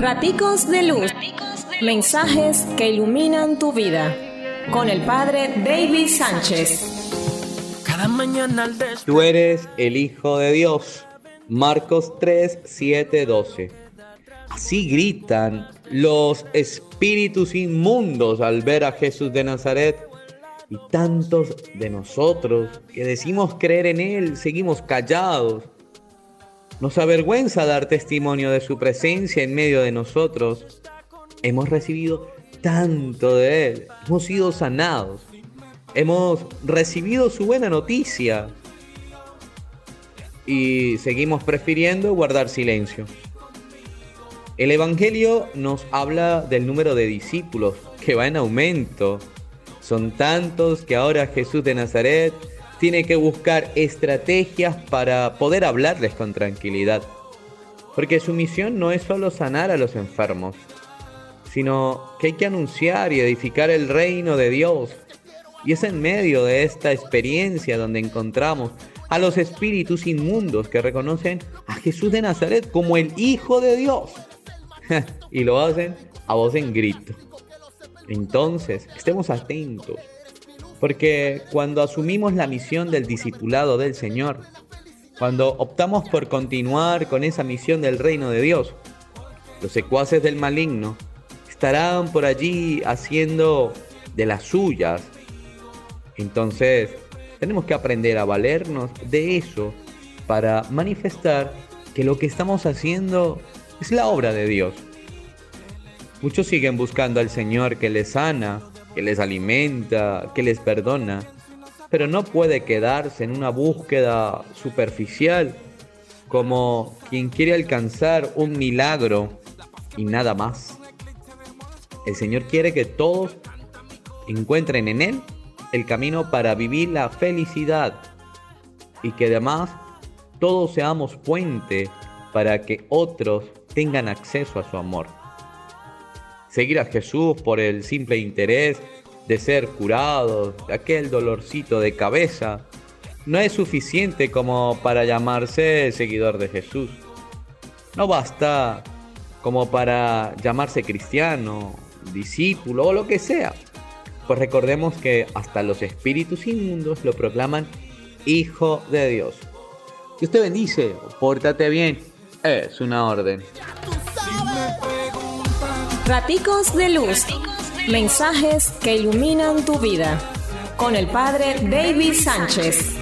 Raticos de Luz. Mensajes que iluminan tu vida. Con el Padre David Sánchez. Cada mañana Tú eres el Hijo de Dios. Marcos 3, 7, 12. Así gritan los espíritus inmundos al ver a Jesús de Nazaret. Y tantos de nosotros que decimos creer en Él, seguimos callados nos avergüenza dar testimonio de su presencia en medio de nosotros. Hemos recibido tanto de Él, hemos sido sanados, hemos recibido su buena noticia y seguimos prefiriendo guardar silencio. El Evangelio nos habla del número de discípulos que va en aumento. Son tantos que ahora Jesús de Nazaret tiene que buscar estrategias para poder hablarles con tranquilidad. Porque su misión no es solo sanar a los enfermos, sino que hay que anunciar y edificar el reino de Dios. Y es en medio de esta experiencia donde encontramos a los espíritus inmundos que reconocen a Jesús de Nazaret como el Hijo de Dios. y lo hacen a voz en grito. Entonces, estemos atentos porque cuando asumimos la misión del discipulado del Señor, cuando optamos por continuar con esa misión del reino de Dios, los secuaces del maligno estarán por allí haciendo de las suyas. Entonces, tenemos que aprender a valernos de eso para manifestar que lo que estamos haciendo es la obra de Dios. Muchos siguen buscando al Señor que les sana, que les alimenta, que les perdona, pero no puede quedarse en una búsqueda superficial como quien quiere alcanzar un milagro y nada más. El Señor quiere que todos encuentren en Él el camino para vivir la felicidad y que además todos seamos puente para que otros tengan acceso a su amor seguir a Jesús por el simple interés de ser curado, aquel dolorcito de cabeza, no es suficiente como para llamarse seguidor de Jesús. No basta como para llamarse cristiano, discípulo o lo que sea. Pues recordemos que hasta los espíritus inmundos lo proclaman Hijo de Dios. Que usted bendice, pórtate bien, es una orden. Raticos de Luz. Mensajes que iluminan tu vida. Con el Padre David Sánchez.